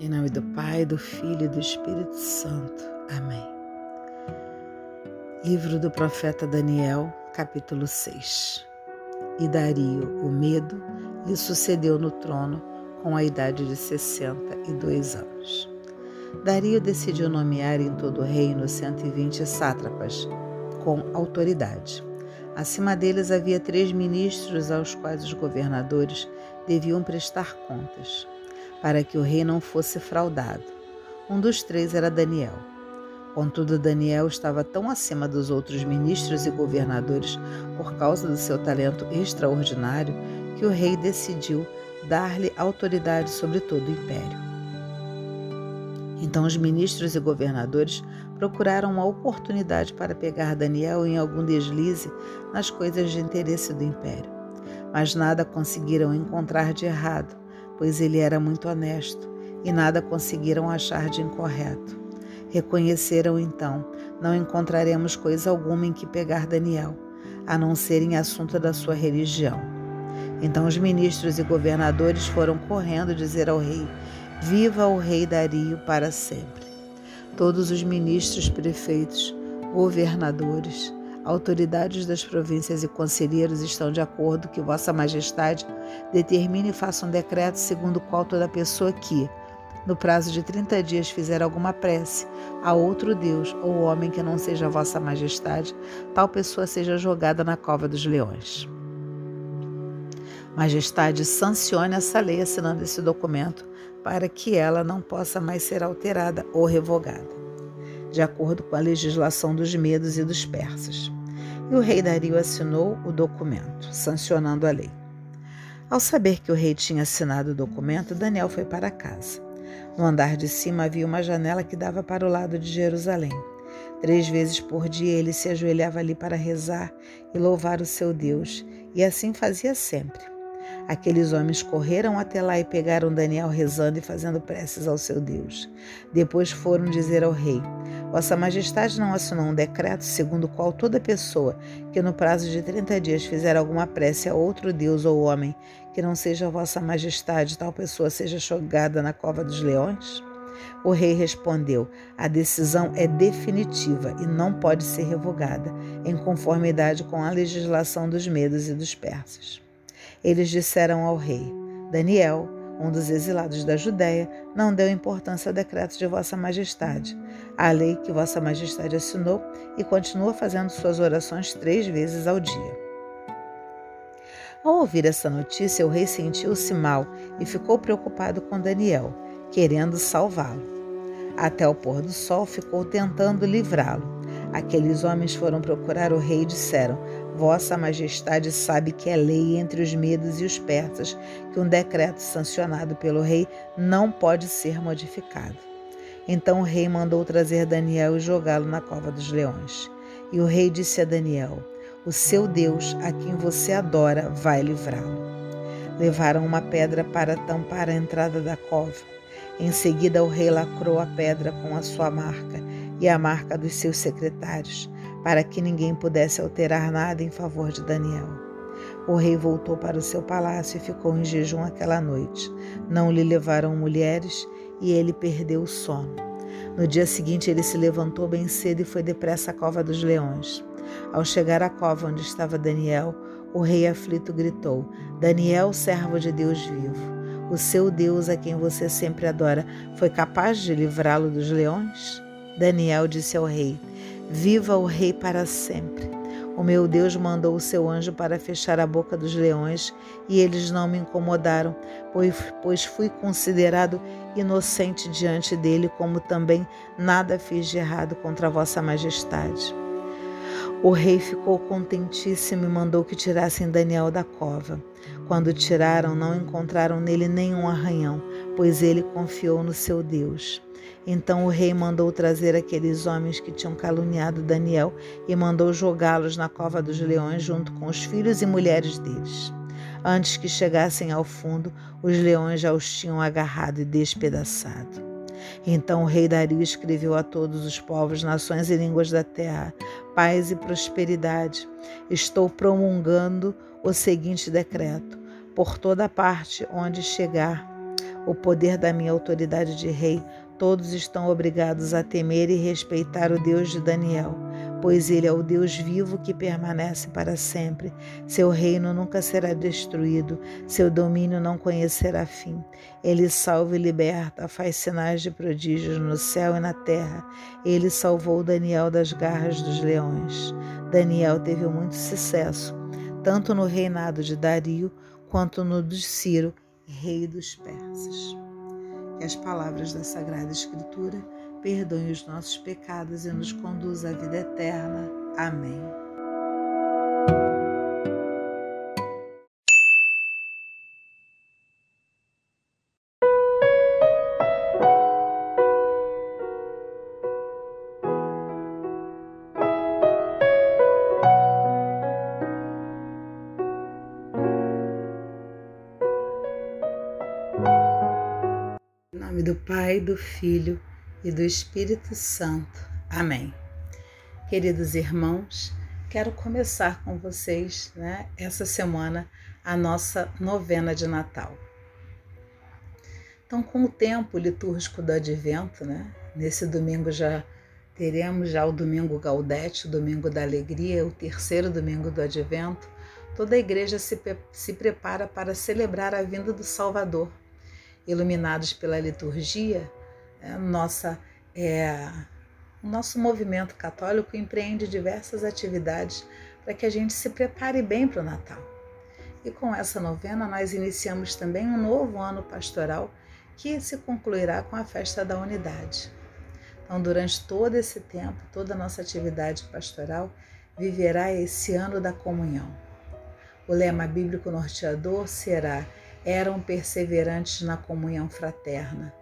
Em nome do Pai, do Filho e do Espírito Santo. Amém. Livro do profeta Daniel, capítulo 6. E Dario, o medo, lhe sucedeu no trono com a idade de 62 anos. Dario decidiu nomear em todo o reino 120 sátrapas, com autoridade. Acima deles havia três ministros aos quais os governadores deviam prestar contas para que o rei não fosse fraudado. Um dos três era Daniel. Contudo, Daniel estava tão acima dos outros ministros e governadores por causa do seu talento extraordinário que o rei decidiu dar-lhe autoridade sobre todo o império. Então, os ministros e governadores procuraram uma oportunidade para pegar Daniel em algum deslize nas coisas de interesse do império. Mas nada conseguiram encontrar de errado, pois ele era muito honesto e nada conseguiram achar de incorreto. Reconheceram então: não encontraremos coisa alguma em que pegar Daniel, a não ser em assunto da sua religião. Então os ministros e governadores foram correndo dizer ao rei: Viva o rei Dario para sempre. Todos os ministros, prefeitos, governadores, autoridades das províncias e conselheiros estão de acordo que Vossa Majestade determine e faça um decreto segundo o qual toda pessoa que, no prazo de 30 dias, fizer alguma prece a outro Deus ou homem que não seja Vossa Majestade, tal pessoa seja jogada na cova dos leões. Majestade, sancione essa lei assinando esse documento para que ela não possa mais ser alterada ou revogada, de acordo com a legislação dos medos e dos persas e o rei Dario assinou o documento, sancionando a lei. Ao saber que o rei tinha assinado o documento, Daniel foi para casa. No andar de cima havia uma janela que dava para o lado de Jerusalém. Três vezes por dia ele se ajoelhava ali para rezar e louvar o seu Deus, e assim fazia sempre. Aqueles homens correram até lá e pegaram Daniel rezando e fazendo preces ao seu Deus. Depois foram dizer ao rei: Vossa Majestade não assinou um decreto segundo o qual toda pessoa que no prazo de 30 dias fizer alguma prece a outro Deus ou homem que não seja Vossa Majestade, tal pessoa seja jogada na cova dos leões? O rei respondeu: A decisão é definitiva e não pode ser revogada, em conformidade com a legislação dos medos e dos persas. Eles disseram ao rei: Daniel, um dos exilados da Judéia, não deu importância ao decreto de Vossa Majestade, a lei que Vossa Majestade assinou e continua fazendo suas orações três vezes ao dia. Ao ouvir essa notícia, o rei sentiu-se mal e ficou preocupado com Daniel, querendo salvá-lo. Até o pôr do sol ficou tentando livrá-lo. Aqueles homens foram procurar o rei e disseram: Vossa Majestade sabe que é lei entre os medos e os persas que um decreto sancionado pelo rei não pode ser modificado. Então o rei mandou trazer Daniel e jogá-lo na cova dos leões. E o rei disse a Daniel: O seu Deus, a quem você adora, vai livrá-lo. Levaram uma pedra para tampar a entrada da cova. Em seguida, o rei lacrou a pedra com a sua marca e a marca dos seus secretários, para que ninguém pudesse alterar nada em favor de Daniel. O rei voltou para o seu palácio e ficou em jejum aquela noite. Não lhe levaram mulheres e ele perdeu o sono. No dia seguinte, ele se levantou bem cedo e foi depressa à cova dos leões. Ao chegar à cova onde estava Daniel, o rei aflito gritou: Daniel, servo de Deus vivo, o seu Deus a quem você sempre adora, foi capaz de livrá-lo dos leões? Daniel disse ao rei: Viva o rei para sempre. O meu Deus mandou o seu anjo para fechar a boca dos leões e eles não me incomodaram, pois fui considerado inocente diante dele, como também nada fiz de errado contra vossa majestade. O rei ficou contentíssimo e mandou que tirassem Daniel da cova. Quando tiraram, não encontraram nele nenhum arranhão, pois ele confiou no seu Deus. Então o rei mandou trazer aqueles homens que tinham caluniado Daniel e mandou jogá-los na cova dos leões junto com os filhos e mulheres deles. Antes que chegassem ao fundo, os leões já os tinham agarrado e despedaçado. Então o rei Dario escreveu a todos os povos, nações e línguas da terra: paz e prosperidade. Estou promulgando o seguinte decreto: por toda parte onde chegar o poder da minha autoridade de rei, todos estão obrigados a temer e respeitar o Deus de Daniel, pois ele é o Deus vivo que permanece para sempre. Seu reino nunca será destruído, seu domínio não conhecerá fim. Ele salva e liberta, faz sinais de prodígios no céu e na terra. Ele salvou Daniel das garras dos leões. Daniel teve muito sucesso, tanto no reinado de Dario quanto no de Ciro, rei dos persas. Que as palavras da Sagrada Escritura perdoem os nossos pecados e nos conduza à vida eterna. Amém. Em nome do Pai, do Filho e do Espírito Santo. Amém. Queridos irmãos, quero começar com vocês, né, essa semana, a nossa novena de Natal. Então, com o tempo litúrgico do Advento, né, nesse domingo já teremos já o domingo Gaudete, o domingo da alegria, o terceiro domingo do Advento, toda a igreja se, se prepara para celebrar a vinda do Salvador. Iluminados pela liturgia, é, nossa, é, o nosso movimento católico empreende diversas atividades para que a gente se prepare bem para o Natal. E com essa novena, nós iniciamos também um novo ano pastoral que se concluirá com a festa da unidade. Então, durante todo esse tempo, toda a nossa atividade pastoral viverá esse ano da comunhão. O lema bíblico norteador será: eram perseverantes na comunhão fraterna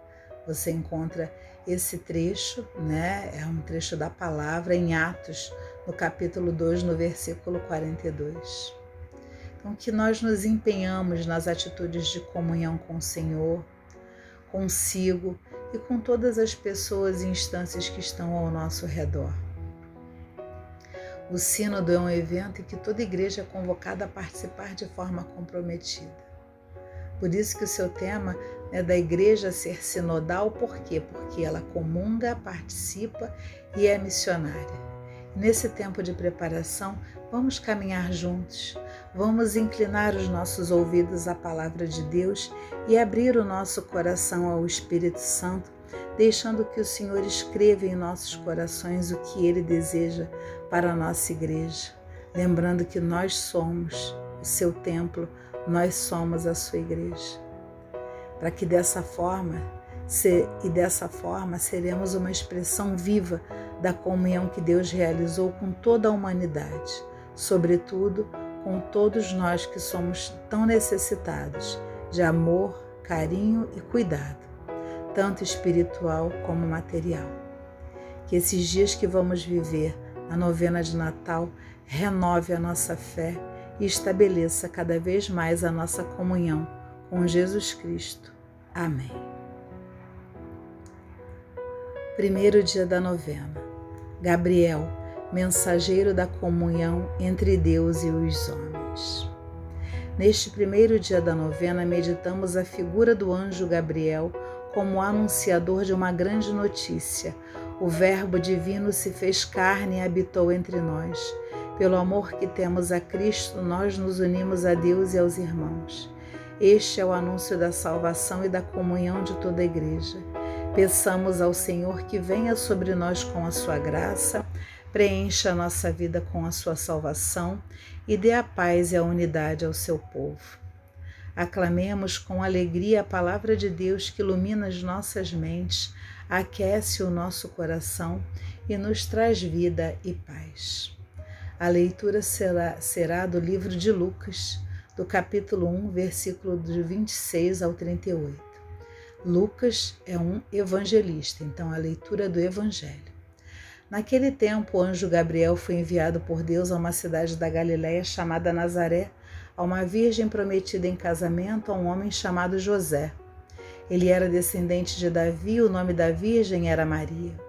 você encontra esse trecho, né? É um trecho da palavra em Atos, no capítulo 2, no versículo 42. Então, que nós nos empenhamos nas atitudes de comunhão com o Senhor, consigo e com todas as pessoas e instâncias que estão ao nosso redor. O Sínodo é um evento em que toda igreja é convocada a participar de forma comprometida. Por isso que o seu tema é da igreja ser sinodal, por quê? Porque ela comunga, participa e é missionária. Nesse tempo de preparação, vamos caminhar juntos, vamos inclinar os nossos ouvidos à palavra de Deus e abrir o nosso coração ao Espírito Santo, deixando que o Senhor escreva em nossos corações o que ele deseja para a nossa igreja. Lembrando que nós somos o seu templo, nós somos a sua igreja. Para que dessa forma, se, e dessa forma seremos uma expressão viva da comunhão que Deus realizou com toda a humanidade, sobretudo com todos nós que somos tão necessitados de amor, carinho e cuidado, tanto espiritual como material. Que esses dias que vamos viver na novena de Natal renove a nossa fé e estabeleça cada vez mais a nossa comunhão com Jesus Cristo. Amém. Primeiro dia da novena. Gabriel, mensageiro da comunhão entre Deus e os homens. Neste primeiro dia da novena, meditamos a figura do anjo Gabriel como anunciador de uma grande notícia. O Verbo divino se fez carne e habitou entre nós pelo amor que temos a Cristo, nós nos unimos a Deus e aos irmãos. Este é o anúncio da salvação e da comunhão de toda a igreja. Peçamos ao Senhor que venha sobre nós com a sua graça, preencha a nossa vida com a sua salvação e dê a paz e a unidade ao seu povo. Aclamemos com alegria a palavra de Deus que ilumina as nossas mentes, aquece o nosso coração e nos traz vida e paz. A leitura será, será do livro de Lucas, do capítulo 1, versículo de 26 ao 38. Lucas é um evangelista, então a leitura do Evangelho. Naquele tempo, o anjo Gabriel foi enviado por Deus a uma cidade da Galiléia chamada Nazaré, a uma virgem prometida em casamento a um homem chamado José. Ele era descendente de Davi, o nome da virgem era Maria.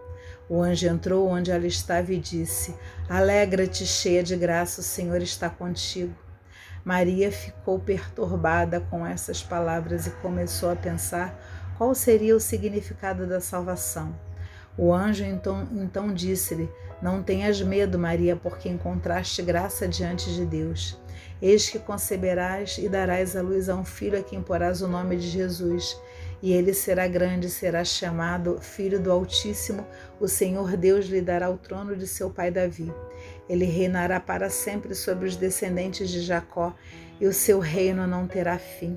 O anjo entrou onde ela estava e disse: Alegra-te, cheia de graça, o Senhor está contigo. Maria ficou perturbada com essas palavras e começou a pensar qual seria o significado da salvação. O anjo então, então disse-lhe: Não tenhas medo, Maria, porque encontraste graça diante de Deus. Eis que conceberás e darás à luz a um filho a quem porás o nome de Jesus. E ele será grande, será chamado Filho do Altíssimo. O Senhor Deus lhe dará o trono de seu pai Davi. Ele reinará para sempre sobre os descendentes de Jacó, e o seu reino não terá fim.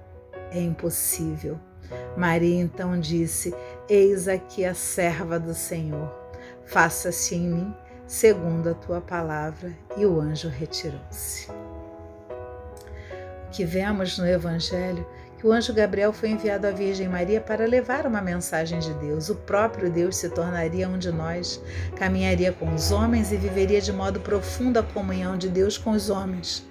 é impossível. Maria então disse: Eis aqui a serva do Senhor. Faça-se em mim segundo a tua palavra. E o anjo retirou-se. O que vemos no Evangelho que o anjo Gabriel foi enviado à Virgem Maria para levar uma mensagem de Deus. O próprio Deus se tornaria um de nós, caminharia com os homens e viveria de modo profundo a comunhão de Deus com os homens.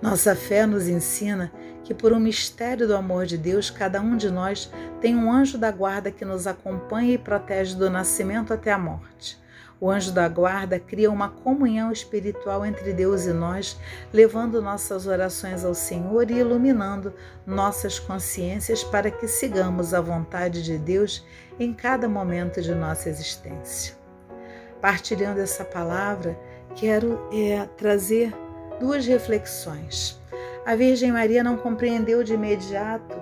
Nossa fé nos ensina que, por um mistério do amor de Deus, cada um de nós tem um anjo da guarda que nos acompanha e protege do nascimento até a morte. O anjo da guarda cria uma comunhão espiritual entre Deus e nós, levando nossas orações ao Senhor e iluminando nossas consciências para que sigamos a vontade de Deus em cada momento de nossa existência. Partilhando essa palavra, quero é, trazer duas reflexões. A Virgem Maria não compreendeu de imediato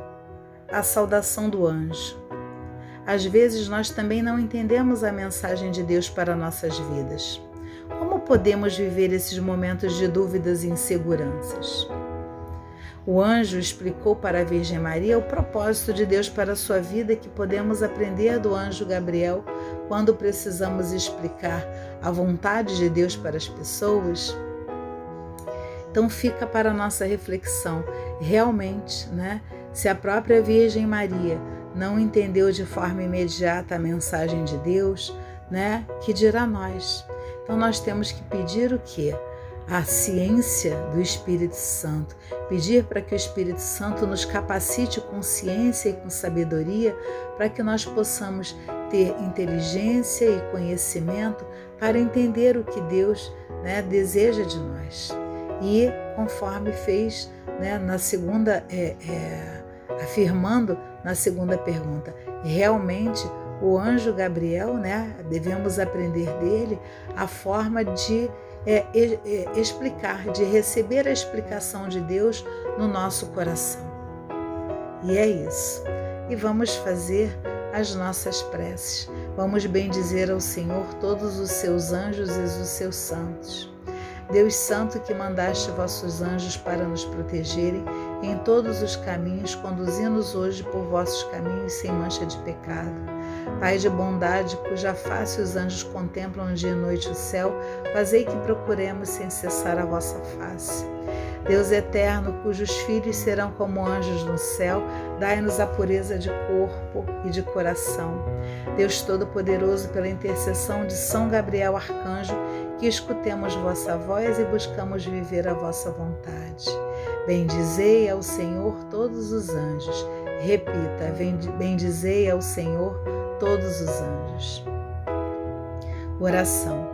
a saudação do anjo. Às vezes nós também não entendemos a mensagem de Deus para nossas vidas. Como podemos viver esses momentos de dúvidas e inseguranças? O anjo explicou para a Virgem Maria o propósito de Deus para a sua vida que podemos aprender do anjo Gabriel quando precisamos explicar a vontade de Deus para as pessoas. Então fica para a nossa reflexão, realmente, né? Se a própria Virgem Maria não entendeu de forma imediata a mensagem de Deus, né? Que dirá nós? Então nós temos que pedir o quê? A ciência do Espírito Santo, pedir para que o Espírito Santo nos capacite com ciência e com sabedoria, para que nós possamos ter inteligência e conhecimento para entender o que Deus né, deseja de nós e conforme fez né, na segunda, é, é, afirmando na segunda pergunta, realmente o anjo Gabriel, né, devemos aprender dele a forma de é, explicar, de receber a explicação de Deus no nosso coração. E é isso. E vamos fazer as nossas preces. Vamos bendizer ao Senhor todos os seus anjos e os seus santos. Deus Santo, que mandaste vossos anjos para nos protegerem em todos os caminhos, conduzindo-nos hoje por vossos caminhos sem mancha de pecado. Pai de bondade, cuja face os anjos contemplam dia e noite o céu, fazei que procuremos sem cessar a vossa face. Deus eterno, cujos filhos serão como anjos no céu, dai-nos a pureza de corpo e de coração. Deus Todo-Poderoso, pela intercessão de São Gabriel Arcanjo, que escutemos vossa voz e buscamos viver a vossa vontade. Bendizei ao Senhor todos os anjos. Repita, bendizei ao Senhor todos os anjos. Oração.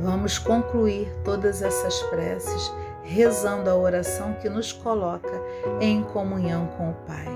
Vamos concluir todas essas preces rezando a oração que nos coloca em comunhão com o Pai.